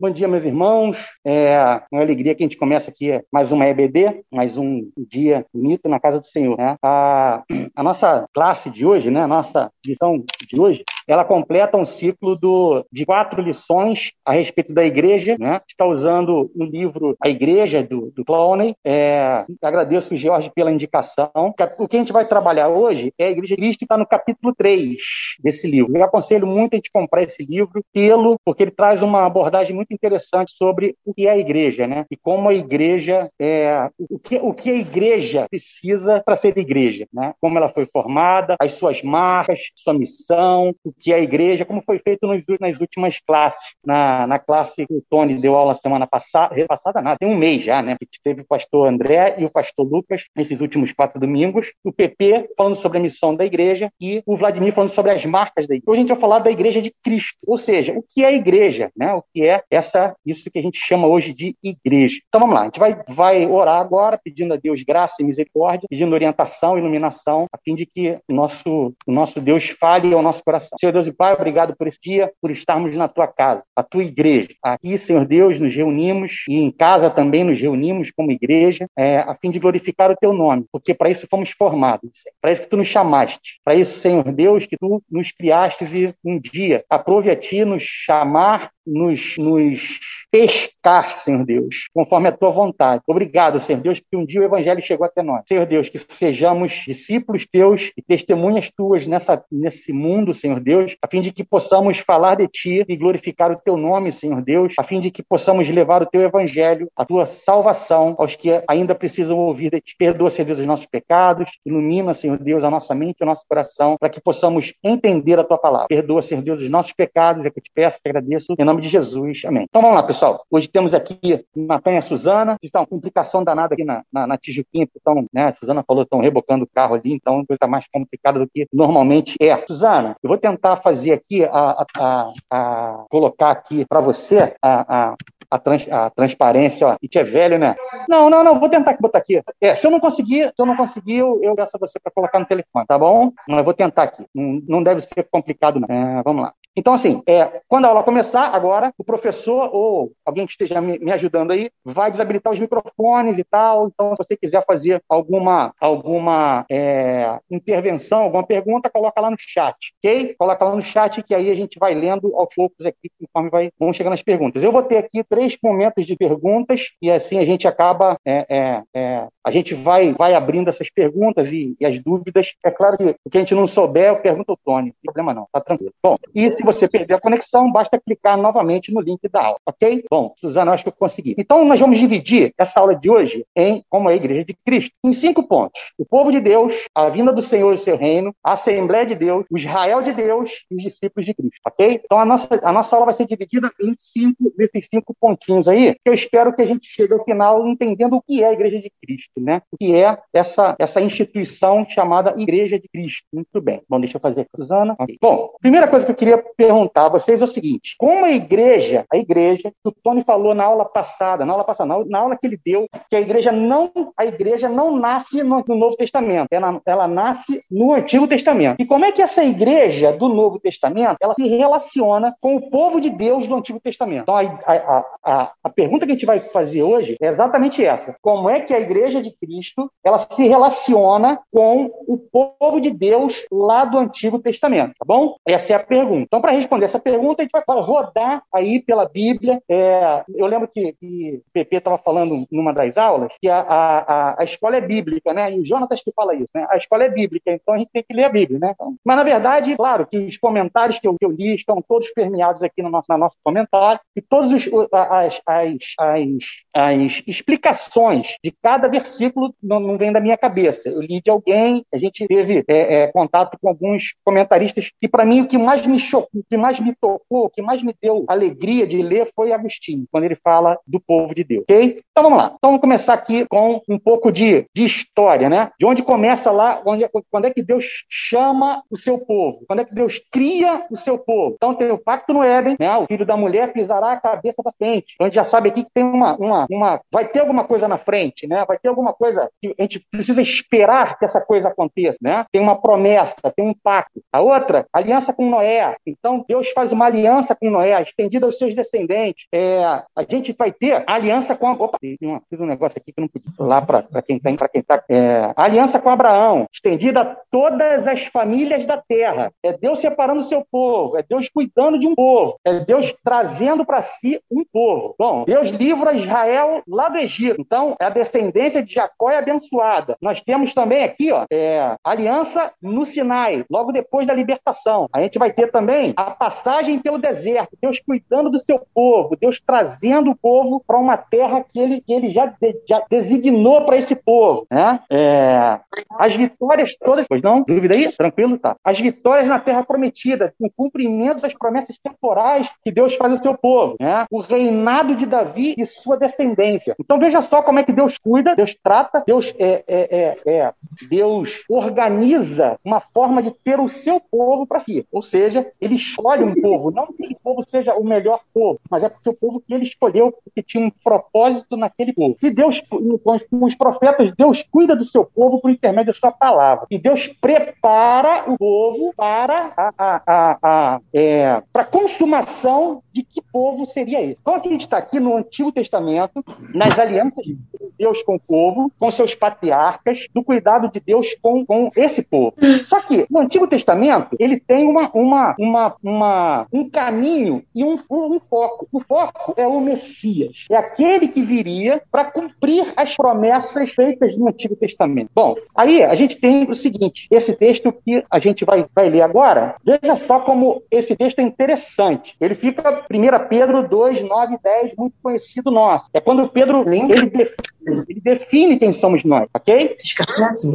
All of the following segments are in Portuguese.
Bom dia, meus irmãos. É uma alegria que a gente começa aqui mais uma EBD, mais um dia bonito na casa do Senhor. Né? A, a nossa classe de hoje, né, a nossa lição de hoje, ela completa um ciclo do, de quatro lições a respeito da igreja. Né? Está usando o livro A Igreja, do, do Clowney. É, agradeço Jorge pela indicação. O que a gente vai trabalhar hoje é a Igreja de Cristo, que está no capítulo 3 desse livro. Eu aconselho muito a gente comprar esse livro, tê-lo, porque ele traz uma abordagem muito interessante sobre o que é a igreja, né? E como a igreja é o que, o que a igreja precisa para ser igreja, né? Como ela foi formada, as suas marcas, sua missão, o que a igreja, como foi feito nos, nas últimas classes. Na, na classe que o Tony deu aula semana passada, repassada nada, tem um mês já, né? Que teve o pastor André e o pastor Lucas nesses últimos quatro domingos, o PP falando sobre a missão da igreja e o Vladimir falando sobre as marcas da igreja. Hoje a gente vai falar da igreja de Cristo, ou seja, o que é a igreja, né? O que é essa isso que a gente chama hoje de igreja. Então vamos lá, a gente vai, vai orar agora, pedindo a Deus graça e misericórdia, pedindo orientação iluminação, a fim de que o nosso, o nosso Deus fale ao nosso coração. Senhor Deus e Pai, obrigado por esse dia, por estarmos na tua casa, a tua igreja. Aqui, Senhor Deus, nos reunimos e em casa também nos reunimos como igreja, é, a fim de glorificar o teu nome, porque para isso fomos formados, para isso que tu nos chamaste, para isso, Senhor Deus, que tu nos criaste e um dia aprove a ti nos chamar nos, nos pescar, Senhor Deus, conforme a tua vontade. Obrigado, Senhor Deus, porque um dia o Evangelho chegou até nós. Senhor Deus, que sejamos discípulos teus e testemunhas tuas nessa, nesse mundo, Senhor Deus, a fim de que possamos falar de ti e glorificar o teu nome, Senhor Deus, a fim de que possamos levar o teu Evangelho, a tua salvação aos que ainda precisam ouvir de ti. Perdoa, Senhor Deus, os nossos pecados, ilumina, Senhor Deus, a nossa mente e o nosso coração, para que possamos entender a tua palavra. Perdoa, Senhor Deus, os nossos pecados, é que eu te peço, te agradeço, em nome nome de Jesus. Amém. Então vamos lá, pessoal. Hoje temos aqui Natan e a Suzana. Está uma complicação danada aqui na, na, na Tijuquinha. Então, né, a Suzana falou que estão rebocando o carro ali, então coisa mais complicada do que normalmente é. Suzana, eu vou tentar fazer aqui, a, a, a, a colocar aqui para você a, a a, trans, a transparência, ó. E é velho, né? Não, não, não, vou tentar botar aqui. É, se eu não conseguir, se eu não conseguir, eu, eu peço a você para colocar no telefone, tá bom? Mas eu vou tentar aqui. Não, não deve ser complicado, não. É, vamos lá. Então, assim, é, quando a aula começar, agora, o professor ou alguém que esteja me, ajudando aí vai desabilitar os microfones e tal. Então, se você quiser fazer alguma, alguma é, intervenção, alguma pergunta, coloca lá no chat, ok? Coloca lá no chat que aí a gente vai lendo aos poucos aqui, conforme vai, vão chegando as perguntas. Eu vou ter aqui três momentos de perguntas e assim a gente acaba, é, é, é a gente vai, vai abrindo essas perguntas e, e, as dúvidas. É claro que o que a gente não souber, eu pergunto ao Tony, não tem problema não, tá tranquilo. Bom, e se você perder a conexão, basta clicar novamente no link da aula, ok? Bom, Suzana, acho que eu consegui. Então, nós vamos dividir essa aula de hoje em, como a Igreja de Cristo, em cinco pontos. O povo de Deus, a vinda do Senhor e seu reino, a Assembleia de Deus, o Israel de Deus e os discípulos de Cristo, ok? Então, a nossa, a nossa aula vai ser dividida em cinco, desses cinco pontinhos aí, que eu espero que a gente chegue ao final entendendo o que é a Igreja de Cristo, né? O que é essa, essa instituição chamada Igreja de Cristo. Muito bem. Bom, deixa eu fazer aqui, Suzana. Okay. Bom, primeira coisa que eu queria perguntar a vocês o seguinte: como a igreja, a igreja, que o Tony falou na aula passada, na aula passada, na aula que ele deu, que a igreja não, a igreja não nasce no, no Novo Testamento, ela, ela nasce no Antigo Testamento. E como é que essa igreja do Novo Testamento, ela se relaciona com o povo de Deus do Antigo Testamento? Então, a, a, a, a pergunta que a gente vai fazer hoje é exatamente essa: como é que a igreja de Cristo, ela se relaciona com o povo de Deus lá do Antigo Testamento, tá bom? Essa é a pergunta. Então, para responder essa pergunta, a gente vai rodar aí pela Bíblia. É, eu lembro que, que o PP estava falando numa das aulas que a, a, a, escola é bíblica, né? E o Jonatas que fala isso, né? A escola é bíblica, então a gente tem que ler a Bíblia, né? Então, mas, na verdade, claro que os comentários que eu, que eu li estão todos permeados aqui no nosso, no nosso comentário e todas as, as, as, as, explicações de cada versículo não, não, vem da minha cabeça. Eu li de alguém, a gente teve é, é, contato com alguns comentaristas e, para mim, o que mais me chocou o que mais me tocou, o que mais me deu alegria de ler foi Agostinho, quando ele fala do povo de Deus, ok? Então vamos lá. Então vamos começar aqui com um pouco de, de história, né? De onde começa lá, onde, quando é que Deus chama o seu povo? Quando é que Deus cria o seu povo? Então tem o pacto no Éden, né? O filho da mulher pisará a cabeça da frente. Então a gente já sabe aqui que tem uma, uma, uma, vai ter alguma coisa na frente, né? Vai ter alguma coisa que a gente precisa esperar que essa coisa aconteça, né? Tem uma promessa, tem um pacto. A outra, aliança com Noé. Então Deus faz uma aliança com Noé, estendida aos seus descendentes. É, a gente vai ter aliança com. Opa, fiz um negócio aqui que não podia. Lá para quem está quem tá, é, aliança com Abraão, estendida a todas as famílias da terra. É Deus separando o seu povo, é Deus cuidando de um povo, é Deus trazendo para si um povo. Bom, Deus livra Israel lá do Egito. Então, a descendência de Jacó é abençoada. Nós temos também aqui, ó, é, aliança no Sinai, logo depois da libertação. A gente vai ter também a passagem pelo deserto, Deus cuidando do seu povo, Deus trazendo o povo para uma terra que ele, que ele já, de, já designou para esse povo. Né? É, as vitórias todas, pois não? Dúvida aí? Tranquilo? Tá. As vitórias na terra prometida, o cumprimento das promessas temporais que Deus faz ao seu povo. Né? O reinado de Davi e sua descendência. Então veja só como é que Deus cuida, Deus trata, Deus, é, é, é, é Deus organiza uma forma de ter o seu povo para si. Ou seja, ele escolhe um povo, não que aquele povo seja o melhor povo, mas é porque o povo que ele escolheu, que tinha um propósito naquele povo. E Deus, com os profetas, Deus cuida do seu povo por intermédio da sua palavra. E Deus prepara o povo para a, a, a, a é, para consumação de que povo seria esse. Então, a gente está aqui no Antigo Testamento, nas alianças de Deus com o povo, com seus patriarcas, do cuidado de Deus com, com esse povo. Só que no Antigo Testamento, ele tem uma, uma, uma, uma um caminho e um, um, um foco. O foco é o Messias. É aquele que viria para cumprir as promessas feitas no Antigo Testamento. Bom, aí a gente tem o seguinte: esse texto que a gente vai, vai ler agora, veja só como esse texto é interessante. Ele fica, 1 Pedro 2, 9 e 10, muito conhecido nosso. É quando Pedro ele define, ele define quem somos nós, ok? Assim.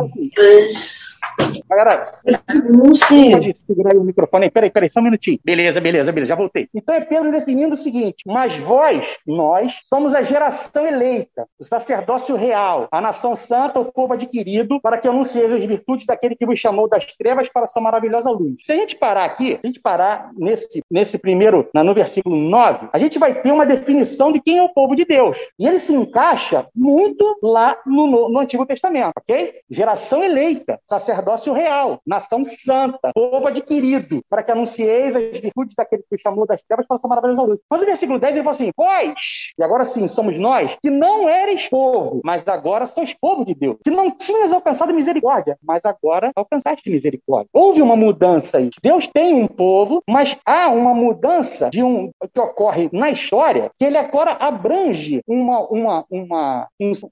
Galera, não sei. Segurar o microfone aí. Peraí, peraí, só um minutinho. Beleza, beleza, beleza, já voltei. Então é Pedro definindo o seguinte: Mas vós, nós, somos a geração eleita, o sacerdócio real, a nação santa, o povo adquirido, para que anuncieis as virtudes daquele que vos chamou das trevas para a sua maravilhosa luz. Se a gente parar aqui, se a gente parar nesse, nesse primeiro, no versículo 9, a gente vai ter uma definição de quem é o povo de Deus. E ele se encaixa muito lá no, no, no Antigo Testamento, ok? Geração eleita, sacerdócio sacerdócio real, nação santa, povo adquirido, para que anuncieis as virtudes daquele que chamou das trevas para a maravilhosa luz. Mas o versículo 10 ele fala assim: Vós, e agora sim, somos nós, que não eres povo, mas agora sois povo de Deus, que não tinhas alcançado misericórdia, mas agora alcançaste misericórdia. Houve uma mudança aí. Deus tem um povo, mas há uma mudança de um que ocorre na história, que ele agora abrange uma, uma, uma,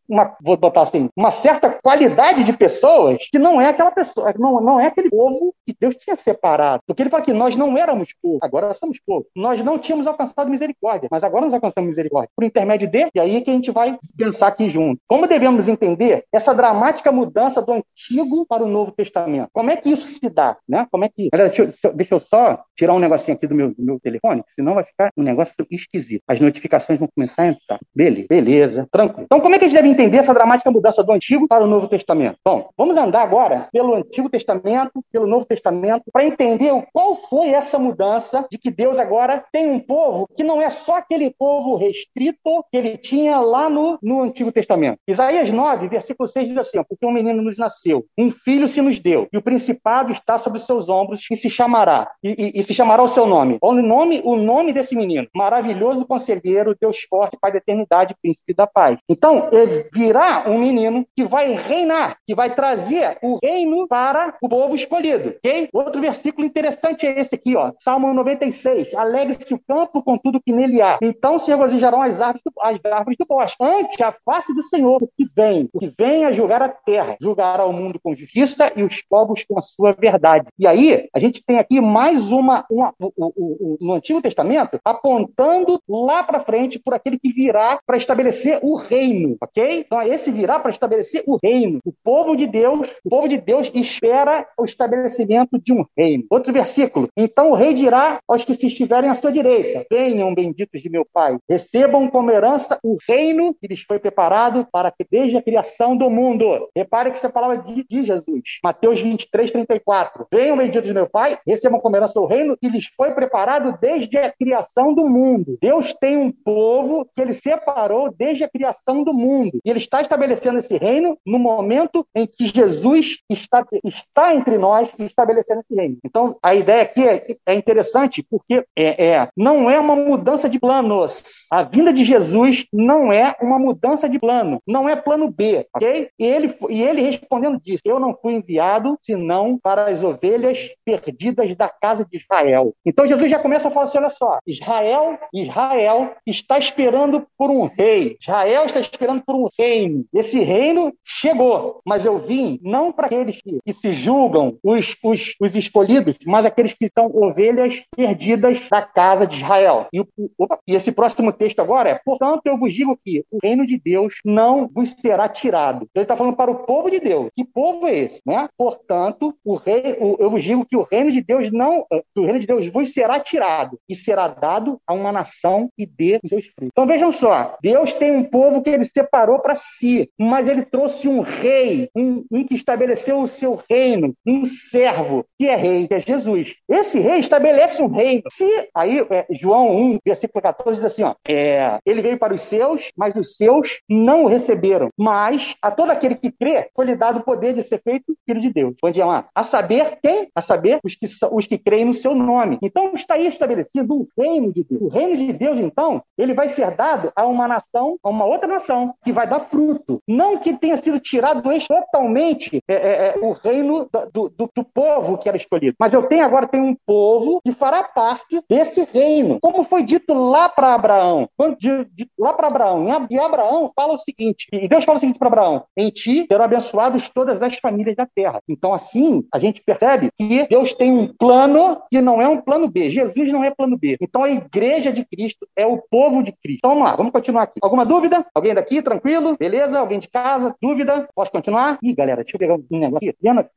uma vou botar assim, uma certa qualidade de pessoas que não é aquela aquela pessoa, não, não é aquele povo que Deus tinha separado. Porque ele fala que nós não éramos povo, agora somos povo. Nós não tínhamos alcançado misericórdia, mas agora nós alcançamos misericórdia. Por intermédio de, e aí é que a gente vai pensar aqui junto. Como devemos entender essa dramática mudança do Antigo para o Novo Testamento? Como é que isso se dá? Né? Como é que. Deixa eu, deixa eu só tirar um negocinho aqui do meu, do meu telefone, senão vai ficar um negócio esquisito. As notificações vão começar a entrar. Beleza, beleza, tranquilo. Então, como é que a gente deve entender essa dramática mudança do Antigo para o Novo Testamento? Bom, vamos andar agora pelo Antigo Testamento, pelo Novo Testamento, para entender qual foi essa mudança de que Deus agora tem um povo que não é só aquele povo restrito que ele tinha lá no, no Antigo Testamento. Isaías 9, versículo 6 diz assim: Porque um menino nos nasceu, um filho se nos deu, e o principado está sobre os seus ombros, e se chamará, e, e, e se chamará o seu nome. O nome, o nome desse menino, maravilhoso conselheiro, Deus forte, Pai da eternidade, príncipe da paz. Então, virá um menino que vai reinar, que vai trazer o reino para o povo escolhido, ok? Outro versículo interessante é esse aqui, ó. Salmo 96. Alegre-se o campo com tudo que nele há. Então se regozijarão as árvores, do, as árvores do bosque. Ante a face do Senhor, o que vem, o que vem a julgar a terra, julgará o mundo com justiça e os povos com a sua verdade. E aí, a gente tem aqui mais uma, uma o, o, o, no Antigo Testamento, apontando lá para frente por aquele que virá para estabelecer o reino, ok? Então, esse virá para estabelecer o reino. O povo de Deus, o povo de Deus Deus espera o estabelecimento de um reino. Outro versículo. Então o rei dirá aos que se estiverem à sua direita: Venham, benditos de meu Pai, recebam como herança o reino que lhes foi preparado para que desde a criação do mundo. Repare que essa palavra de, de Jesus. Mateus 23, 34. Venham, benditos de meu Pai, recebam como herança o reino que lhes foi preparado desde a criação do mundo. Deus tem um povo que ele separou desde a criação do mundo. E ele está estabelecendo esse reino no momento em que Jesus está entre nós estabelecendo esse reino. Então, a ideia aqui é, é interessante porque é, é, não é uma mudança de planos. A vinda de Jesus não é uma mudança de plano, não é plano B, ok? E ele, e ele respondendo disse: Eu não fui enviado senão para as ovelhas perdidas da casa de Israel. Então Jesus já começa a falar assim: olha só, Israel, Israel está esperando por um rei. Israel está esperando por um reino. Esse reino chegou, mas eu vim não para aqueles que, que, se julgam os, os, os escolhidos, mas aqueles que são ovelhas perdidas da casa de Israel. E, opa, e esse próximo texto agora é: portanto, eu vos digo que o reino de Deus não vos será tirado. Ele está falando para o povo de Deus. Que povo é esse? Né? Portanto, o rei, o, eu vos digo que o reino de Deus não, eh, o reino de Deus vos será tirado e será dado a uma nação que dê os seus frutos. Então vejam só, Deus tem um povo que ele separou para si, mas ele trouxe um rei, um, um que estabeleceu o seu reino, um servo que é rei, que é Jesus. Esse rei estabelece um reino. Se aí é, João 1, versículo 14 diz assim, ó, é, ele veio para os seus, mas os seus não o receberam. Mas a todo aquele que crê foi lhe dado o poder de ser feito filho de Deus. Onde é lá? A saber quem? A saber os que, os que creem no seu nome. Então está aí estabelecido o reino de Deus. O reino de Deus, então, ele vai ser dado a uma nação, a uma outra nação, que vai dar fruto. Não que tenha sido tirado totalmente é, é, o reino do, do, do, povo que era escolhido. Mas eu tenho agora tenho um povo que fará parte desse reino. Como foi dito lá para Abraão. Quando, de, de, lá para Abraão. E Abraão fala o seguinte, e Deus fala o seguinte para Abraão: em ti serão abençoados todas as famílias da terra. Então, assim, a gente percebe que Deus tem um plano que não é um plano B. Jesus não é plano B. Então, a igreja de Cristo é o povo de Cristo. Então, vamos lá, vamos continuar aqui. Alguma dúvida? Alguém daqui? Tranquilo? Beleza? Alguém de casa? Dúvida? Posso continuar? Ih, galera, deixa eu pegar um negócio aqui. Diana,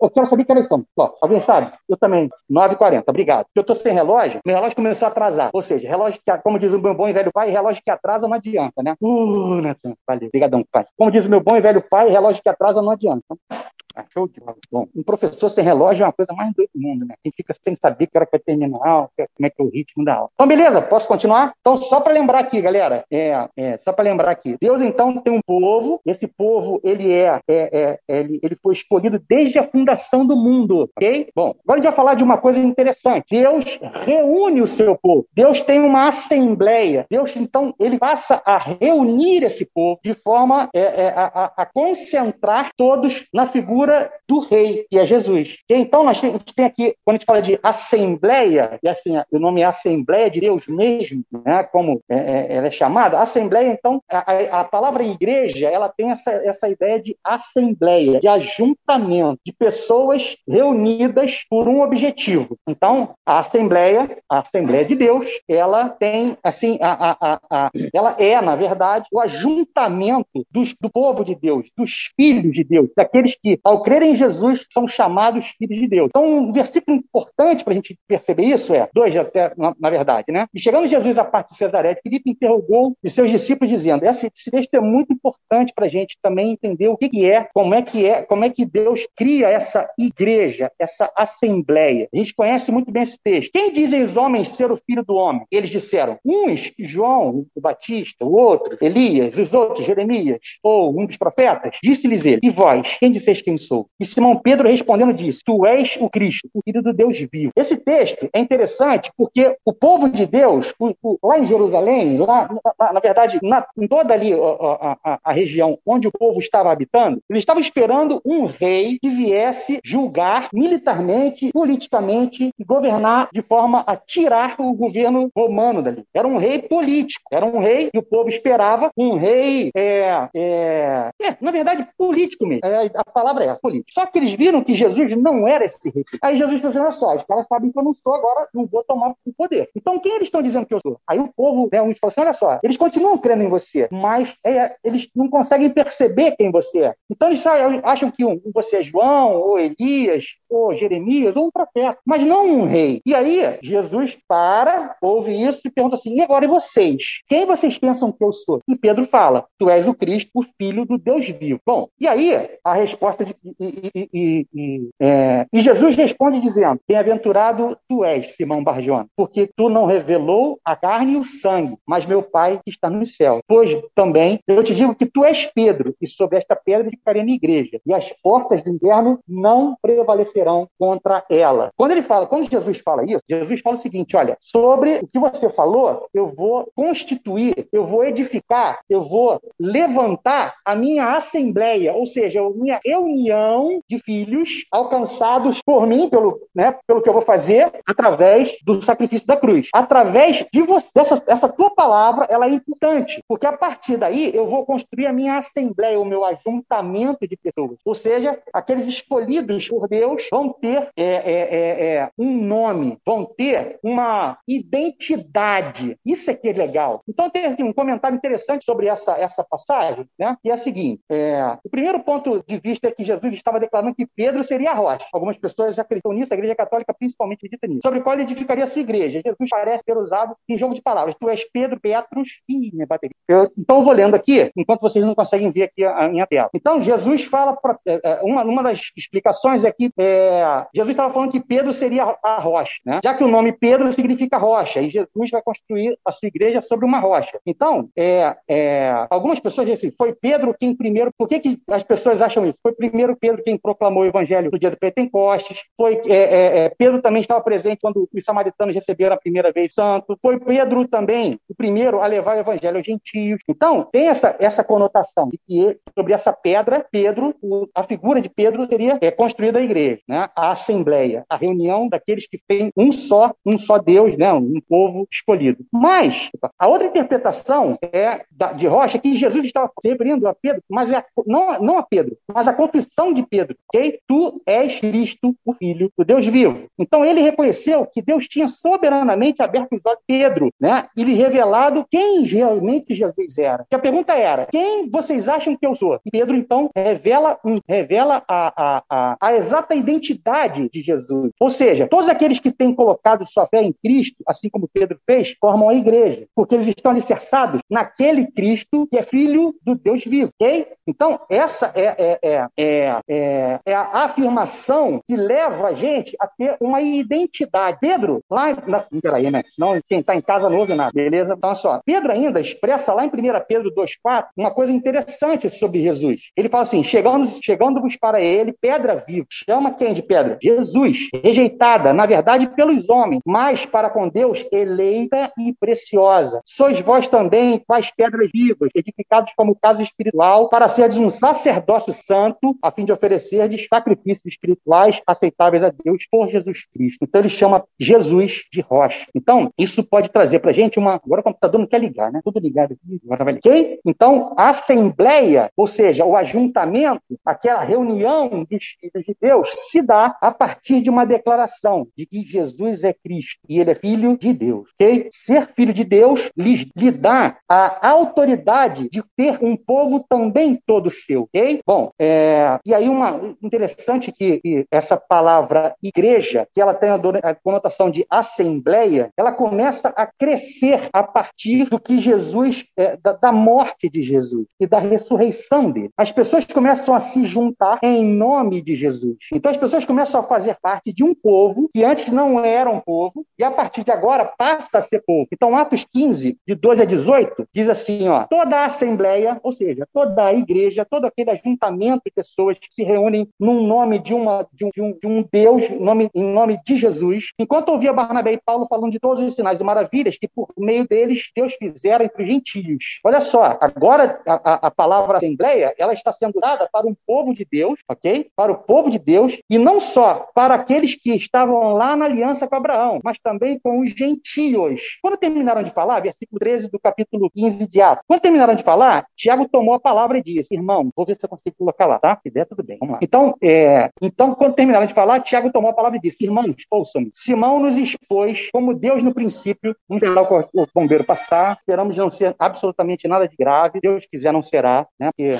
eu quero saber que elas são. Alguém sabe? Eu também. 9h40, obrigado. Eu tô sem relógio, meu relógio começou a atrasar. Ou seja, relógio que, como diz o meu bom e velho pai, relógio que atrasa não adianta, né? Uh, Natan, valeu. Obrigadão, pai. Como diz o meu bom e velho pai, relógio que atrasa não adianta. De bola. Bom, um professor sem relógio é uma coisa mais doida do mundo, né? A gente fica sem saber que hora que vai terminar a aula, como é que é o ritmo da aula. Então, beleza, posso continuar? Então, só para lembrar aqui, galera, é, é só para lembrar aqui, Deus então tem um povo, esse povo, ele é, é, é, ele, ele foi escolhido desde a fundação do mundo, ok? Bom, agora a gente vai falar de uma coisa interessante. Deus reúne o seu povo. Deus tem uma assembleia. Deus, então, ele passa a reunir esse povo de forma é, é, a, a concentrar todos na figura figura do rei, que é Jesus. E então, nós tem, a gente tem aqui, quando a gente fala de assembleia, e assim, o nome é Assembleia de Deus mesmo, né, como é, é, ela é chamada, assembleia, então, a, a, palavra igreja, ela tem essa, essa ideia de assembleia, de ajuntamento, de pessoas reunidas por um objetivo. Então, a assembleia, a Assembleia de Deus, ela tem, assim, a, a, a, ela é, na verdade, o ajuntamento dos, do povo de Deus, dos filhos de Deus, daqueles que, ao crer em Jesus, são chamados filhos de Deus. Então, um versículo importante para a gente perceber isso é, dois até, na, na, verdade, né? E chegando Jesus à parte de Cesarete, Filipe interrogou os seus discípulos dizendo, esse, esse texto é muito importante para a gente também entender o que, que é, como é que é, como é que Deus cria essa igreja, essa assembleia. A gente conhece muito bem esse texto. Quem dizem os homens ser o filho do homem? Eles disseram, uns, João, o Batista, o outro, Elias, os outros, Jeremias, ou um dos profetas. Disse-lhes ele, e vós, quem disseis quem E Simão Pedro respondendo disse: Tu és o Cristo, o Filho do Deus vivo. Esse texto é interessante porque o povo de Deus, o, o, lá em Jerusalém, lá, na, na verdade, na, em toda ali a, a, a, região onde o povo estava habitando, eles estavam esperando um rei que viesse julgar militarmente, politicamente e governar de forma a tirar o governo romano dali. Era um rei político, era um rei que o povo esperava, um rei, é, é, é na verdade, político mesmo. É, a palavra é essa política. Só que eles viram que Jesus não era esse rei. Aí Jesus falou assim: olha só, os caras sabem que eu não sou agora, não vou tomar o poder. Então quem eles estão dizendo que eu sou? Aí o povo, né, uns falam assim: olha só, eles continuam crendo em você, mas é, eles não conseguem perceber quem você é. Então eles acham que um, você é João, ou Elias, ou Jeremias, ou um profeta, mas não um rei. E aí Jesus para, ouve isso e pergunta assim: e agora e vocês? Quem vocês pensam que eu sou? E Pedro fala: tu és o Cristo, o Filho do Deus vivo. Bom, e aí a resposta de. E, e, e, e é, Jesus responde dizendo: Bem-aventurado tu és, Simão Barjona, porque tu não revelou a carne e o sangue, mas meu Pai que está no céu. Pois também eu te digo que tu és Pedro, e sobre esta pedra ficarei minha igreja, e as portas do inferno não prevalecerão contra ela. Quando ele fala, quando Jesus fala isso, Jesus fala o seguinte: olha, sobre o que você falou, eu vou constituir, eu vou edificar, eu vou levantar a minha assembleia, ou seja, a minha reunião de filhos alcançados por mim, pelo, né, pelo que eu vou fazer, através do sacrifício da cruz. Através de você, essa, essa tua palavra, ela é importante, porque a partir daí eu vou construir a minha assembleia, o meu ajuntamento de pessoas. Ou seja, aqueles escolhidos por Deus vão ter é, é, é, é um nome, vão ter uma identidade. Isso aqui é legal. Então aqui um comentário interessante sobre essa, essa passagem, né? E é o seguinte: é, o primeiro ponto de vista é que Jesus estava declarando que Pedro seria a rocha. Algumas pessoas acreditam nisso, a Igreja Católica principalmente acredita nisso. Sobre qual edificaria a sua igreja. Jesus parece ter usado em jogo de palavras. Tu és Pedro, Petrus e minha bateria. Eu, então eu vou lendo aqui, enquanto vocês não conseguem ver aqui a, a minha tela. Então Jesus fala, pra, é, é uma, uma das explicações é que é, Jesus estava falando que Pedro seria a rocha, né? Já que o nome Pedro significa rocha, e Jesus vai construir a sua igreja sobre uma rocha. Então, é, é, algumas pessoas dizem assim, foi Pedro quem primeiro. Por que, que as pessoas acham isso? Foi primeiro Pedro quem proclamou o evangelho no dia do Pentecostes. Foi é, é, é, Pedro também estava presente quando os samaritanos receberam a primeira vez santo. Foi Pedro também o primeiro a levar o evangelho aos gentios. Então, tem essa, essa conotação de que sobre essa pedra, Pedro, o, a figura de Pedro seria é, construída a igreja, né? a assembleia, a reunião daqueles que têm um só, um só Deus, né? um povo escolhido. Mas, a outra interpretação é da, de Rocha que Jesus estava referindo a Pedro, mas é não, não a Pedro, mas a confissão de Pedro, ok? Tu és Cristo, o Filho do Deus vivo. Então ele reconheceu que Deus tinha soberanamente aberto os olhos de Pedro, né? E lhe revelado quem realmente Jesus era. Que a pergunta era: quem vocês acham que eu sou? E Pedro então revela, revela a, a, a, a exata identidade de Jesus. Ou seja, todos aqueles que têm colocado sua fé em Cristo, assim como Pedro fez, formam a igreja, porque eles estão alicerçados naquele Cristo que é filho do Deus vivo, ok? Então, essa é, é, é, é, é a afirmação que leva a gente a ter uma identidade. Pedro, lá. Na, peraí, né? Não, quem está em casa não ouve nada, beleza? Então, só. Pedro ainda expressa lá em 1 Pedro 2,4 uma coisa interessante sobre Jesus. Ele fala assim: chegando-vos chegando para ele, pedra viva. Chama quem de pedra? Jesus. Rejeitada, na verdade, pelos homens, mas para com Deus, eleita e preciosa. Sois vós também, quais pedras vivas, edificados como casa espiritual, para seres um sacerdócio santo, a fim de oferecer sacrifícios espirituais aceitáveis a Deus por Jesus Cristo. Então ele chama Jesus de rocha. Então, isso pode trazer para a gente uma. Agora o computador não quer ligar, né? Tudo ligado aqui, agora vai ligar. Ok? Então, a assembleia, ou seja, o ajuntamento, aquela reunião dos filhos de Deus, se dá a partir de uma declaração de que Jesus é Cristo e ele é filho de Deus. Ok? Ser filho de Deus lhe, lhe dá a autoridade de ter um povo também todo seu. Ok? Bom, é, e aí uma interessante que, que essa palavra igreja, que ela tem a, a conotação de assembleia, ela começa a crescer a partir do que Jesus, é, da, da, morte de Jesus e da ressurreição dele. As pessoas começam a se juntar em nome de Jesus. Então as pessoas começam a fazer parte de um povo que antes não era um povo e a partir de agora passa a ser povo. Então Atos 15, de 12 a 18, diz assim, ó, toda a assembleia, ou seja, toda a igreja, todo aquele ajuntamento de pessoas que se reúnem num nome de, uma, de, um, de um, de um Deus, nome, em nome de Jesus, enquanto ouvia Barnabé e Paulo falando de todos os sinais e maravilhas que por meio deles Deus fizera entre os gentios. Olha só, agora a, a, palavra assembleia, ela está sendo dada para um povo de Deus, ok? Para o povo de Deus, e não só para aqueles que estavam lá na aliança com Abraão, mas também com os gentios. Quando terminaram de falar, versículo 13 do capítulo 15 de Atos, quando terminaram de falar, Tiago tomou a palavra e disse, irmão, vou ver se eu consigo colocar lá, tá? Se quiser, tudo bem. Vamos lá. Então, é, então quando terminarmos de falar, Tiago tomou a palavra e disse: Irmãos, ouçam-me. Simão nos expôs como Deus no princípio, não esperar o bombeiro passar, esperamos não ser absolutamente nada de grave. Deus quiser, não será, né? Porque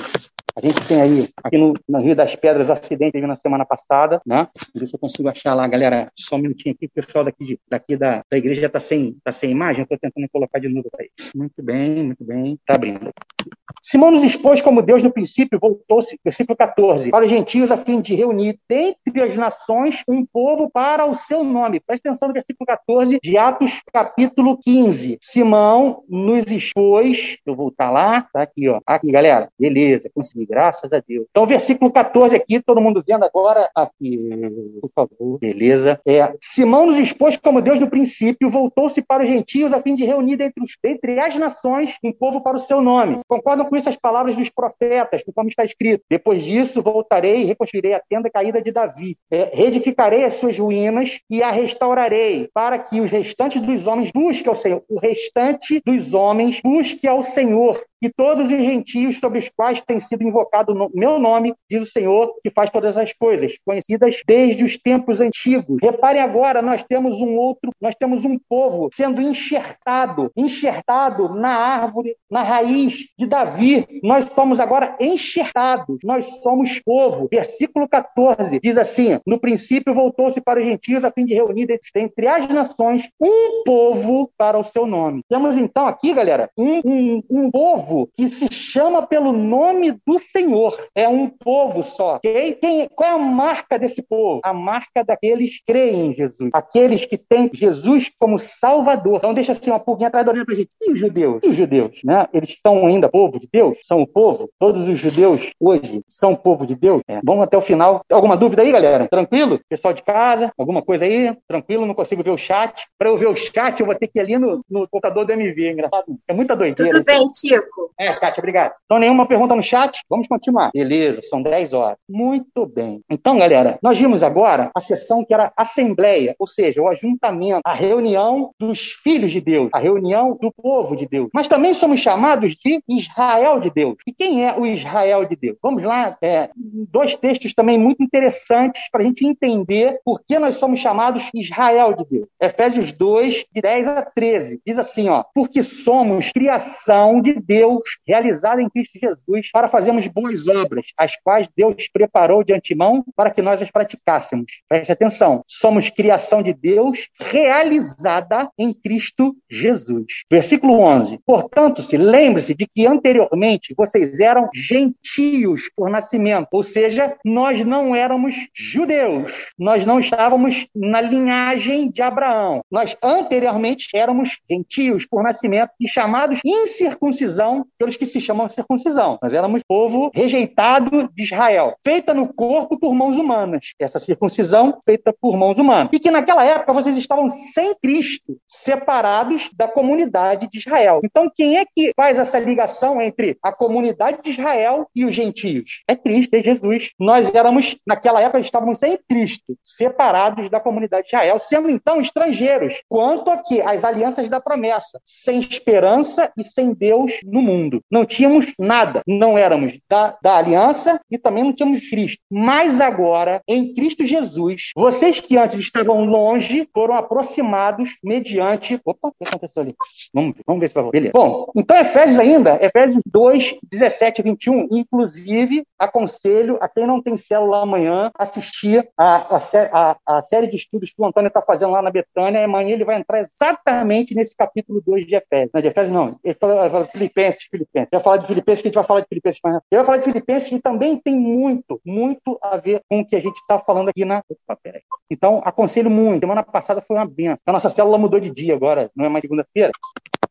a gente tem aí, aqui no, no Rio das Pedras, acidente na semana passada, né? Ver se eu consigo achar lá, galera. Só um minutinho aqui, o pessoal daqui, de, daqui da, da igreja está sem, tá sem imagem, eu estou tentando colocar de novo eles. Muito bem, muito bem. Está abrindo. Simão nos expôs como Deus no princípio, voltou-se, versículo 14, para os gentios a fim de reunir dentre as nações um povo para o seu nome. Presta atenção no versículo 14 de Atos, capítulo 15. Simão nos expôs, eu vou voltar lá, tá aqui, ó. Aqui, galera. Beleza, consegui, graças a Deus. Então, versículo 14 aqui, todo mundo vendo agora, aqui, por favor. Beleza. É, Simão nos expôs como Deus no princípio, voltou-se para os gentios a fim de reunir dentre, os, dentre as nações um povo para o seu nome. Concordam com isso as palavras dos profetas, conforme está escrito. Depois disso, voltarei e reconstruirei a tenda caída de Davi. É, reedificarei as suas ruínas e a restaurarei, para que os restantes dos homens busquem ao Senhor. O restante dos homens busque ao Senhor e todos os gentios sobre os quais tem sido invocado o meu nome, diz o Senhor, que faz todas as coisas, conhecidas desde os tempos antigos. Reparem agora, nós temos um outro, nós temos um povo sendo enxertado, enxertado na árvore, na raiz de Davi. Nós somos agora enxertados, nós somos povo. Versículo 14 diz assim: No princípio voltou-se para os gentios a fim de reunir entre as nações um povo para o seu nome. Temos então aqui, galera, um, um, um povo povo que se chama pelo nome do Senhor. É um povo só. Okay? Quem, qual é a marca desse povo? A marca daqueles que creem em Jesus. Aqueles que têm Jesus como Salvador. Então deixa assim uma pulguinha atrás da orelha pra gente. E os judeus? E os judeus? Né? Eles são ainda povo de Deus? São o povo? Todos os judeus hoje são povo de Deus? É. Vamos até o final. Alguma dúvida aí, galera? Tranquilo? Pessoal de casa? Alguma coisa aí? Tranquilo? Não consigo ver o chat. Para eu ver o chat, eu vou ter que ir ali no, no computador do MV. Engraçado. É muita doideira. Tudo bem, Tico. É, Kátia, obrigado. Então, nenhuma pergunta no chat? Vamos continuar. Beleza, são 10 horas. Muito bem. Então, galera, nós vimos agora a sessão que era assembleia, ou seja, o ajuntamento, a reunião dos filhos de Deus, a reunião do povo de Deus. Mas também somos chamados de Israel de Deus. E quem é o Israel de Deus? Vamos lá, é, dois textos também muito interessantes para a gente entender por que nós somos chamados Israel de Deus. Efésios 2, de 10 a 13. Diz assim, ó, porque somos criação de Deus Deus realizada em Cristo Jesus para fazermos boas obras, as quais Deus preparou de antemão para que nós as praticássemos. Preste atenção, somos criação de Deus realizada em Cristo Jesus. Versículo 11. Portanto, se lembre-se de que anteriormente vocês eram gentios por nascimento, ou seja, nós não éramos judeus, nós não estávamos na linhagem de Abraão. Nós anteriormente éramos gentios por nascimento e chamados incircuncisão pelos que se chamam circuncisão. Nós éramos povo rejeitado de Israel, feita no corpo por mãos humanas. Essa circuncisão feita por mãos humanas. E que naquela época vocês estavam sem Cristo, separados da comunidade de Israel. Então, quem é que faz essa ligação entre a comunidade de Israel e os gentios? É Cristo, é Jesus. Nós éramos, naquela época, estávamos sem Cristo, separados da comunidade de Israel, sendo então estrangeiros, quanto a que as alianças da promessa, sem esperança e sem Deus no mundo. Não tínhamos nada. Não éramos da, da aliança e também não tínhamos Cristo. Mas agora, em Cristo Jesus, vocês que antes estavam longe foram aproximados mediante. Opa, o que aconteceu ali? Vamos, vamos ver se vai. Beleza. Bom, então Efésios ainda, Efésios 2, 17 e 21, inclusive aconselho a quem não tem célula amanhã assistir a, a, a, a série de estudos que o Antônio está fazendo lá na Betânia. Amanhã ele vai entrar exatamente nesse capítulo 2 de Efésios. Não, de Efésios não, ele fala Filipenses, Filipenses. Eu vou falar de Filipenses, que a gente vai falar de Filipenses mais Eu vou falar de Filipenses que também tem muito, muito a ver com o que a gente está falando aqui na. Opa, peraí. Então, aconselho muito. Semana passada foi uma benção. A nossa célula mudou de dia agora, não é mais segunda-feira.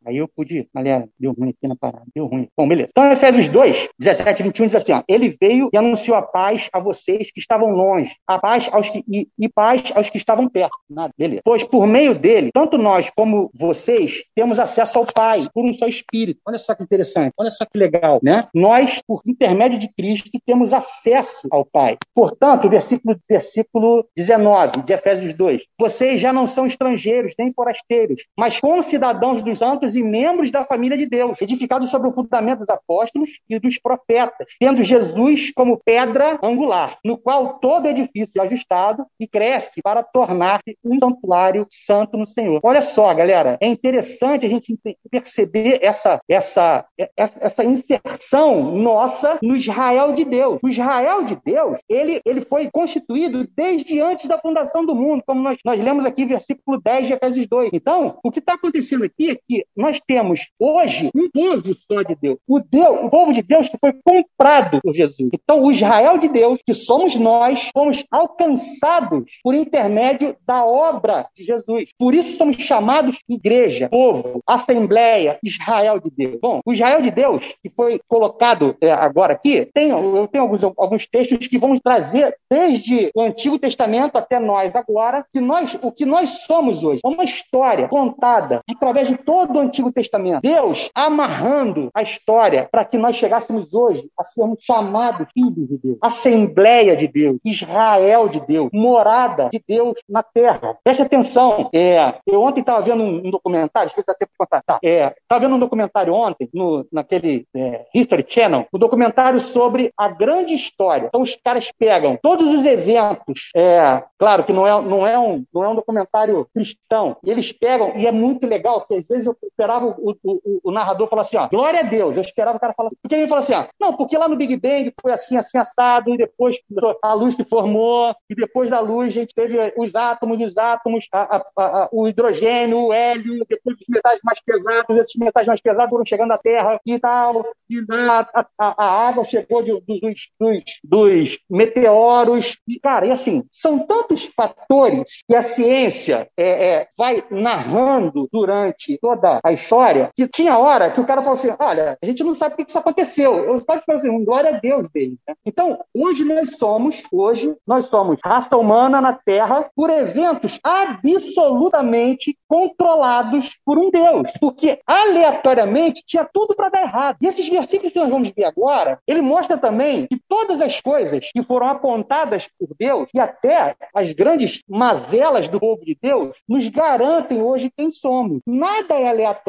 Aí eu pude, aliás, deu ruim aqui na parada, deu ruim. Bom, beleza. Então, Efésios 2, 17 e 21 diz assim: ó, Ele veio e anunciou a paz a vocês que estavam longe, a paz aos que, e, e paz aos que estavam perto. Nada, beleza. Pois por meio dele, tanto nós como vocês temos acesso ao Pai por um só Espírito. Olha só que interessante, olha só que legal, né? Nós, por intermédio de Cristo, temos acesso ao Pai. Portanto, versículo, versículo 19 de Efésios 2: Vocês já não são estrangeiros nem forasteiros, mas concidadãos dos santos e membros da família de Deus, edificados sobre o fundamento dos apóstolos e dos profetas, tendo Jesus como pedra angular, no qual todo edifício é ajustado e cresce para tornar-se um santuário santo no Senhor. Olha só, galera, é interessante a gente perceber essa, essa, essa inserção nossa no Israel de Deus. O Israel de Deus, ele, ele foi constituído desde antes da fundação do mundo, como nós, nós lemos aqui versículo 10 de Efésios 2. Então, o que está acontecendo aqui é que nós temos hoje um povo só de Deus. O, Deus, o povo de Deus que foi comprado por Jesus. Então, o Israel de Deus, que somos nós, fomos alcançados por intermédio da obra de Jesus. Por isso somos chamados igreja, povo, assembleia, Israel de Deus. Bom, o Israel de Deus, que foi colocado é, agora aqui, tem, eu tenho alguns, alguns textos que vão trazer desde o Antigo Testamento até nós agora, que nós, o que nós somos hoje. Uma história contada através de todo o Antigo Testamento. Deus amarrando a história para que nós chegássemos hoje a sermos chamados filhos de Deus, Assembleia de Deus, Israel de Deus, morada de Deus na terra. Preste atenção. É, eu ontem estava vendo um, um documentário, deixa eu ver se tempo contar. Tá, é, estava vendo um documentário ontem, no, naquele é, History Channel, um documentário sobre a grande história. Então, os caras pegam todos os eventos, é, claro que não é, não, é um, não é um documentário cristão, e eles pegam, e é muito legal, porque às vezes eu esperava o, o, o, narrador falar assim, ó, glória a Deus, eu esperava o cara falar, porque ele fala assim, ó, não, porque lá no Big Bang foi assim, assim, assado, e depois a luz se formou, e depois da luz a gente teve os átomos, os átomos, a, a, a, o hidrogênio, o hélio, depois os metais mais pesados, esses metais mais pesados foram chegando à Terra e tal, e a, a, água chegou de, dos, dos, dos meteoros, e, cara, e assim, são tantos fatores que a ciência é, é, vai narrando durante toda a história, que tinha hora que o cara falou assim: olha, a gente não sabe por que isso aconteceu. Eu pode falar assim, glória a Deus dele. Né? Então, hoje nós somos, hoje, nós somos raça humana na Terra por eventos absolutamente controlados por um Deus. Porque aleatoriamente tinha tudo para dar errado. E esses versículos que nós vamos ver agora, ele mostra também que todas as coisas que foram apontadas por Deus e até as grandes mazelas do povo de Deus nos garantem hoje quem somos. Nada é aleatório,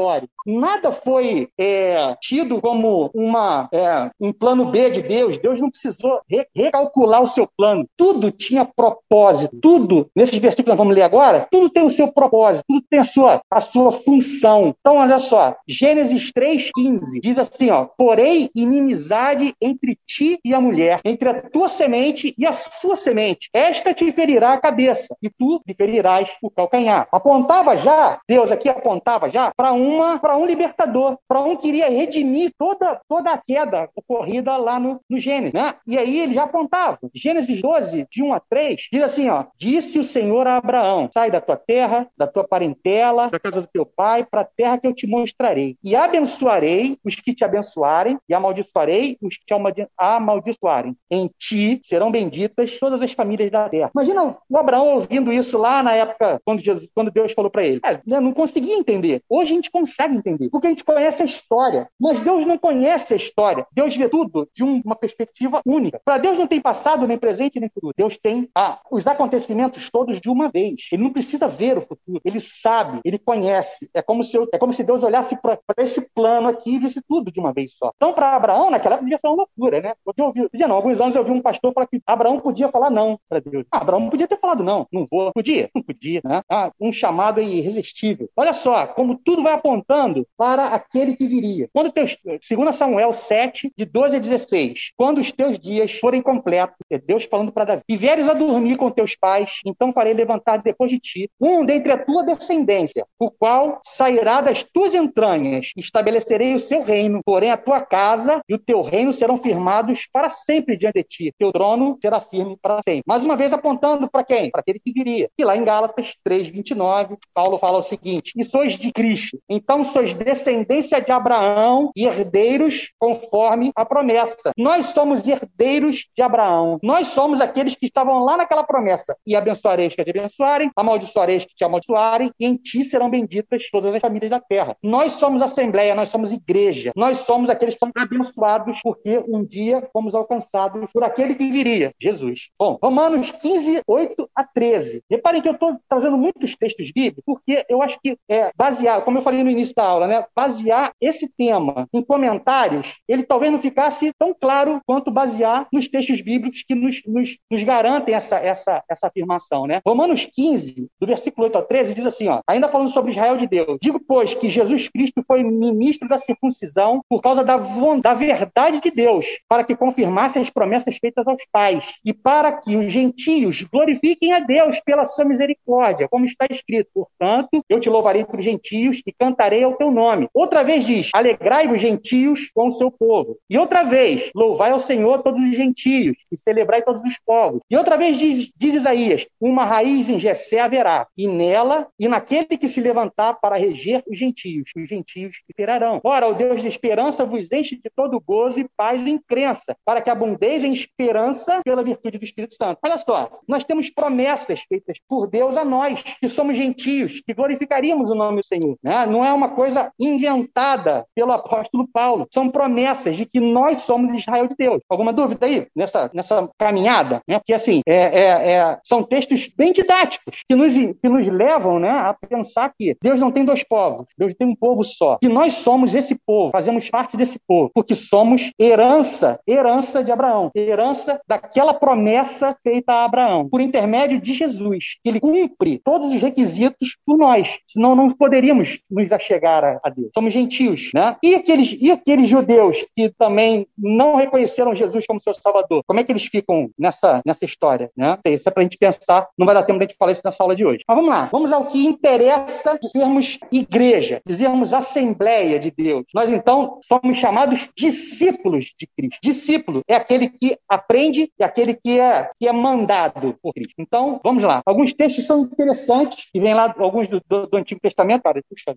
nada foi é, tido como uma, é, um plano B de Deus. Deus não precisou re recalcular o seu plano. Tudo tinha propósito. Tudo, nesses versículos que nós vamos ler agora, tudo tem o seu propósito, tudo tem a sua, a sua função. Então, olha só, Gênesis 3,15 diz assim: ó, porém, inimizade entre ti e a mulher, entre a tua semente e a sua semente. Esta te ferirá a cabeça, e tu lhe ferirás o calcanhar. Apontava já, Deus aqui apontava já para uma para um libertador, para um que iria redimir toda, toda a queda ocorrida lá no, no Gênesis. Né? E aí ele já apontava. Gênesis 12, de 1 a 3, diz assim: ó, disse o Senhor a Abraão: sai da tua terra, da tua parentela, da casa do teu pai, para a terra que eu te mostrarei. E abençoarei os que te abençoarem, e amaldiçoarei os que te amaldiçoarem. Em ti serão benditas todas as famílias da terra. Imagina o Abraão ouvindo isso lá na época, quando, Jesus, quando Deus falou para ele. É, né, não conseguia entender. Hoje gente consegue entender, porque a gente conhece a história. Mas Deus não conhece a história. Deus vê tudo de uma perspectiva única. Para Deus não tem passado, nem presente, nem futuro. Deus tem ah, os acontecimentos todos de uma vez. Ele não precisa ver o futuro. Ele sabe, ele conhece. É como se, eu, é como se Deus olhasse para esse plano aqui e visse tudo de uma vez só. Então, para Abraão, naquela época, podia ser uma loucura, né? Eu ouvi, podia não. Alguns anos eu vi um pastor falar que Abraão podia falar não para Deus. Ah, Abraão podia ter falado não, não vou. Podia? Não podia, né? Ah, um chamado irresistível. Olha só, como tudo vai apontando para aquele que viria. Quando teus, segundo Samuel 7, de 12 a 16, quando os teus dias forem completos, é Deus falando para Davi, e vieres a dormir com teus pais, então farei levantar depois de ti um dentre a tua descendência, o qual sairá das tuas entranhas, estabelecerei o seu reino, porém a tua casa e o teu reino serão firmados para sempre diante de ti, teu trono será firme para sempre. Mais uma vez apontando para quem? Para aquele que viria. E lá em Gálatas 3:29, Paulo fala o seguinte: "E sois de Cristo, então sois descendência de Abraão e herdeiros conforme a promessa. Nós somos herdeiros de Abraão. Nós somos aqueles que estavam lá naquela promessa. E abençoarei os que te abençoarem, amaldiçoarei os que te amaldiçoarem, e em ti serão benditas todas as famílias da terra. Nós somos assembleia, nós somos igreja. Nós somos aqueles que são abençoados porque um dia fomos alcançados por aquele que viria, Jesus. Bom, Romanos 15, 8 a 13. Reparem que eu estou trazendo muitos textos bíblicos porque eu acho que é baseado, como eu falei falei no início da aula, né? Basear esse tema em comentários, ele talvez não ficasse tão claro quanto basear nos textos bíblicos que nos, nos, nos garantem essa, essa, essa afirmação, né? Romanos 15, do versículo 8 ao 13, diz assim, ó, ainda falando sobre Israel de Deus, digo, pois, que Jesus Cristo foi ministro da circuncisão por causa da, da verdade de Deus, para que confirmasse as promessas feitas aos pais, e para que os gentios glorifiquem a Deus pela sua misericórdia, como está escrito, portanto, eu te louvarei os gentios e cantarei ao teu nome. Outra vez diz, alegrai-vos gentios com o seu povo. E outra vez, louvai ao Senhor todos os gentios e celebrai todos os povos. E outra vez diz, diz Isaías, uma raiz em Jessé haverá, e nela e naquele que se levantar para reger os gentios, os gentios esperarão. Ora, o Deus de esperança vos enche de todo gozo e paz em crença, para que abundeis em esperança pela virtude do Espírito Santo. Olha só, nós temos promessas feitas por Deus a nós, que somos gentios, que glorificaríamos o nome do Senhor. Né? Não é uma coisa inventada pelo apóstolo Paulo. São promessas de que nós somos Israel de Deus. Alguma dúvida aí nessa, nessa caminhada? Né? Porque, assim, é, é, é, são textos bem didáticos que nos, que nos levam né, a pensar que Deus não tem dois povos, Deus tem um povo só. Que nós somos esse povo, fazemos parte desse povo, porque somos herança, herança de Abraão, herança daquela promessa feita a Abraão, por intermédio de Jesus. Ele cumpre todos os requisitos por nós, senão não poderíamos nos achegar a, a Deus. Somos gentios, né? E aqueles, e aqueles judeus que também não reconheceram Jesus como seu Salvador, como é que eles ficam nessa, nessa história, né? Isso é para a gente pensar, não vai dar tempo de a gente falar isso nessa aula de hoje. Mas vamos lá, vamos ao que interessa dizermos igreja, dizermos assembleia de Deus. Nós então somos chamados discípulos de Cristo. Discípulo é aquele que aprende e aquele que é, que é mandado por Cristo. Então, vamos lá. Alguns textos são interessantes, que vêm lá, alguns do, do, do Antigo Testamento. Cara, puxa,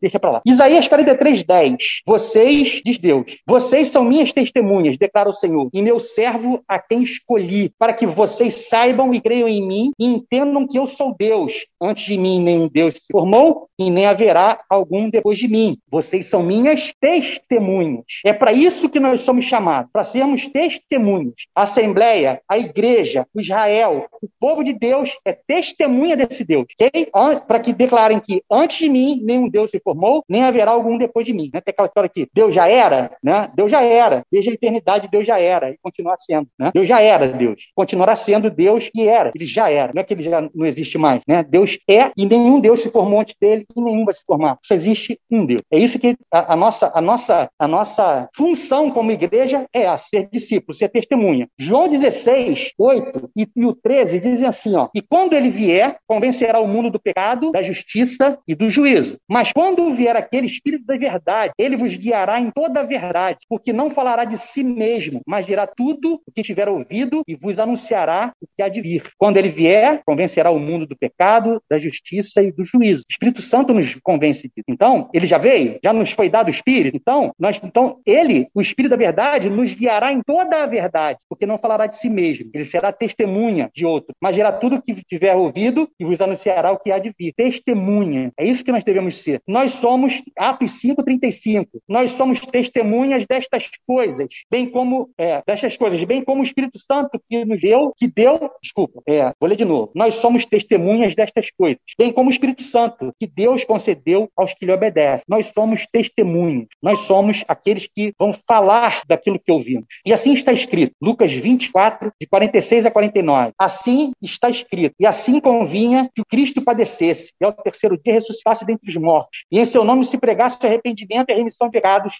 Deixa para lá. Isaías 43, 10. Vocês, diz Deus, vocês são minhas testemunhas, declara o Senhor, e meu servo a quem escolhi, para que vocês saibam e creiam em mim e entendam que eu sou Deus. Antes de mim, nenhum Deus se formou e nem haverá algum depois de mim. Vocês são minhas testemunhas. É para isso que nós somos chamados, para sermos testemunhas. A Assembleia, a Igreja, o Israel, o povo de Deus é testemunha desse Deus, ok? Para que declarem que antes de mim nenhum Deus se formou, nem haverá algum depois de mim. Né? Tem aquela história aqui, Deus já era, né? Deus já era, desde a eternidade Deus já era e continua sendo, né? Deus já era Deus, continuará sendo Deus que era, ele já era, não é que ele já não existe mais, né? Deus é e nenhum Deus se formou antes dele e nenhum vai se formar. Só existe um Deus. É isso que a, a nossa, a nossa, a nossa função como igreja é a ser discípulo, ser testemunha. João 16, 8 e, e o 13 dizem assim, ó, e quando ele vier, convencerá o mundo do pecado, da justiça e do juízo. Mas quando vier aquele Espírito da verdade, ele vos guiará em toda a verdade, porque não falará de si mesmo, mas dirá tudo o que tiver ouvido e vos anunciará o que há de vir. Quando ele vier, convencerá o mundo do pecado, da justiça e do juízo. O Espírito Santo nos convence disso. Então, ele já veio, já nos foi dado o Espírito. Então, nós, então ele, o Espírito da verdade, nos guiará em toda a verdade, porque não falará de si mesmo. Ele será testemunha de outro, mas dirá tudo o que tiver ouvido e vos anunciará o que há de vir. Testemunha. É isso que nós devemos ser. Nós somos, Atos 5,35, nós somos testemunhas destas coisas, bem como, é, destas coisas, bem como o Espírito Santo que nos deu, que deu, desculpa, é, vou ler de novo. Nós somos testemunhas destas coisas, bem como o Espírito Santo que Deus concedeu aos que lhe obedecem. Nós somos testemunhas. Nós somos aqueles que vão falar daquilo que ouvimos. E assim está escrito, Lucas 24, de 46 a 49. Assim está escrito, e assim convinha que o Cristo padecesse, e ao terceiro dia ressuscitasse dentre os mortos, e em seu nome se pregasse arrependimento e remissão de pecados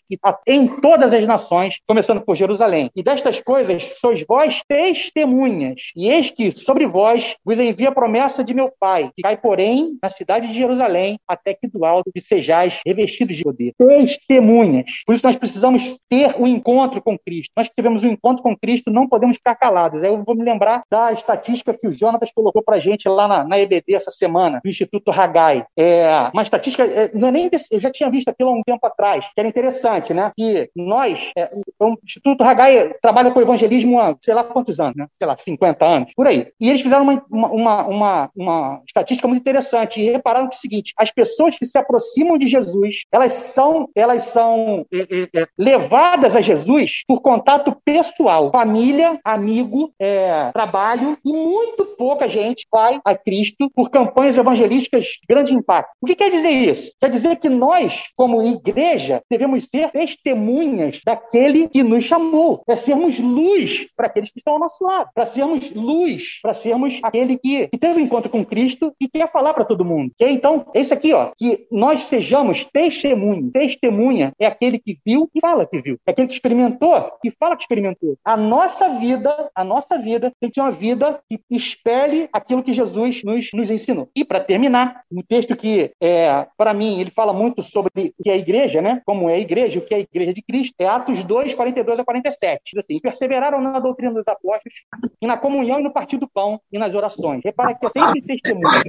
em todas as nações, começando por Jerusalém. E destas coisas sois vós testemunhas, e eis que sobre vós vos envia a promessa de meu Pai, que cai, porém, na cidade de Jerusalém, até que do alto sejais revestidos de poder. Testemunhas. Por isso nós precisamos ter o um encontro com Cristo. Nós que tivemos um encontro com Cristo, não podemos ficar calados. Aí eu vou me lembrar da estatística que o Jonatas colocou para gente lá na, na, EBD essa semana, do Instituto Hagai. É, uma estatística, é, não é nem desse, eu já tinha visto aquilo há um tempo atrás, que era interessante, né? Que nós, é, o Instituto Hagai trabalha com evangelismo há sei lá quantos anos, né? Sei lá, 50 anos, por aí. E eles fizeram uma, uma, uma, uma estatística muito interessante e repararam que é o seguinte: as pessoas que se aproximam de Jesus, elas são, elas são é, é, é levadas a Jesus por contato pessoal, família, amigo, é, trabalho, e muito pouca gente vai a Cristo por campanhas evangelísticas de grande impacto. O que que quer dizer isso? Quer dizer que nós, como igreja, devemos ser testemunhas daquele que nos chamou, para sermos luz para aqueles que estão ao nosso lado, para sermos luz, para sermos aquele que, que teve um encontro com Cristo e quer falar para todo mundo. Então, é isso aqui, ó, que nós sejamos testemunhas. Testemunha é aquele que viu e fala que viu. É aquele que experimentou e fala que experimentou. A nossa vida, a nossa vida tem que ser uma vida que espelhe aquilo que Jesus nos, nos ensinou. E para terminar, no texto que, é, para mim, ele fala muito sobre o que é a igreja, né? Como é a igreja, o que é a igreja de Cristo, é Atos 2, 42 a 47. Diz assim, perseveraram na doutrina dos apóstolos, e na comunhão e no partir do pão e nas orações. Repara que é sempre testemunho.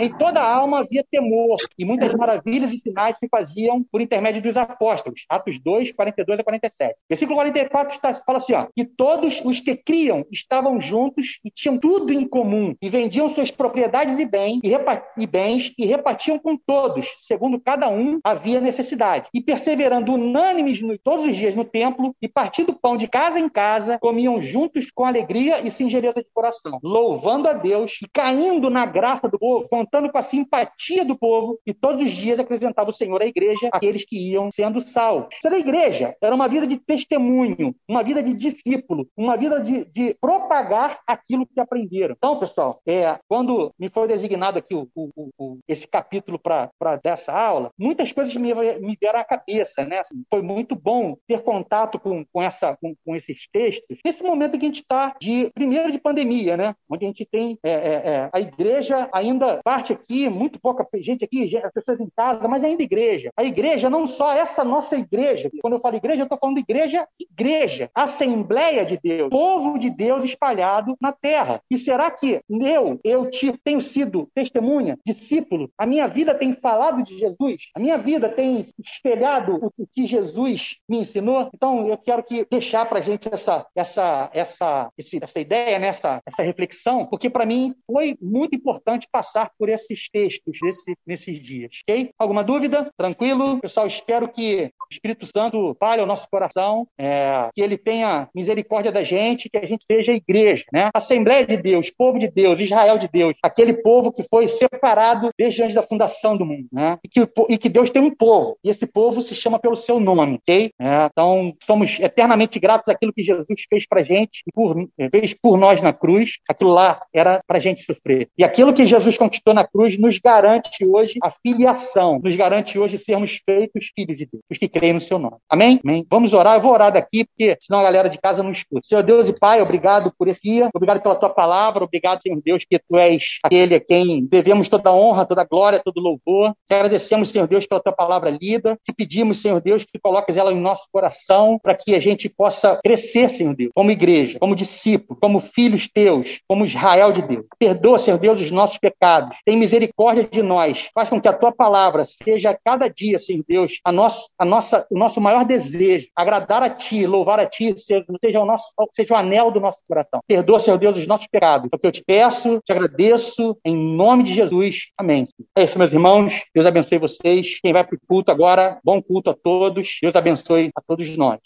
Em toda a alma havia temor, e muitas maravilhas e sinais se faziam por intermédio dos apóstolos. Atos 2, 42 a 47. Versículo 44 está, fala assim: ó, que todos os que criam estavam juntos e tinham tudo em comum, e vendiam suas propriedades e, bem, e, e bens e repartiam com todos, segundo cada um havia necessidade. E perseverando unânimes no, todos os dias no templo, e partindo pão de casa em casa, comiam juntos com alegria e singeleza de coração, louvando a Deus e caindo na graça do povo, contando com a simpatia do povo, e todos os dias acrescentava o Senhor à igreja aqueles que iam sendo salvos. Ser a igreja era uma vida de testemunho, uma vida de discípulo, uma vida de, de propagar aquilo que aprenderam. Então, pessoal, é, quando me foi designado aqui o, o, o, esse capítulo para dessa aula, muitas coisas me, me vieram à cabeça, né? Assim, foi muito bom ter contato com, com, essa, com, com esses textos, nesse momento que a gente está de primeiro de pandemia, né? Onde a gente tem é, é, é a igreja ainda parte aqui, muito pouca gente aqui, as pessoas em casa, mas ainda igreja. A igreja, não só essa nossa igreja, quando eu falo igreja, eu estou falando igreja, igreja, Assembleia de Deus, povo de Deus espalhado na terra. E será que eu, eu te, tenho sido testemunha, discípulo? A minha vida tem falado de Jesus? A minha vida tem espelhado o, o que Jesus me ensinou? Então, eu quero que deixar para gente essa, essa, essa, essa ideia, né? essa, essa reflexão, porque para mim foi muito importante passar por esses textos nesse, nesses dias. Ok? Alguma dúvida? Tranquilo? Pessoal, espero que o Espírito Santo fale ao nosso coração, é, que ele tenha misericórdia da gente, que a gente seja igreja, né? Assembleia de Deus, povo de Deus, Israel de Deus, aquele povo que foi separado desde antes da fundação do mundo, né? E que, e que Deus tem um povo, e esse povo se chama pelo seu nome, ok? É, então, somos eternamente gratos àquilo que Jesus fez pra gente, e por, fez por nós na cruz, aquilo lá era pra gente sofrer. E aquilo que Jesus conquistou na cruz nos garante hoje a filiação, nos garante hoje sermos feitos filhos de Deus, os que creem no seu nome. Amém? Amém. Vamos orar, eu vou orar daqui, porque senão a galera de casa não escuta. Senhor Deus e Pai, obrigado por esse dia, obrigado pela tua palavra, obrigado, Senhor Deus, que tu és aquele a quem devemos toda a honra, toda a glória, todo o louvor. Te agradecemos, Senhor Deus, pela tua palavra lida. Te pedimos, Senhor Deus, que coloques ela em nosso coração para que a gente possa crescer, Senhor Deus, como igreja, como discípulo, como filhos teus, como Israel de Deus. Perdoa, Senhor Deus, os nossos pecados tem misericórdia de nós. Faz com que a tua palavra seja cada dia, Senhor Deus, a nosso, a nossa, o nosso maior desejo, agradar a ti, louvar a ti, seja, seja o nosso, seja o anel do nosso coração. Perdoa, Senhor Deus, os nossos pecados. É o que eu te peço, te agradeço, em nome de Jesus. Amém. É isso, meus irmãos. Deus abençoe vocês. Quem vai para o culto agora, bom culto a todos. Deus abençoe a todos nós.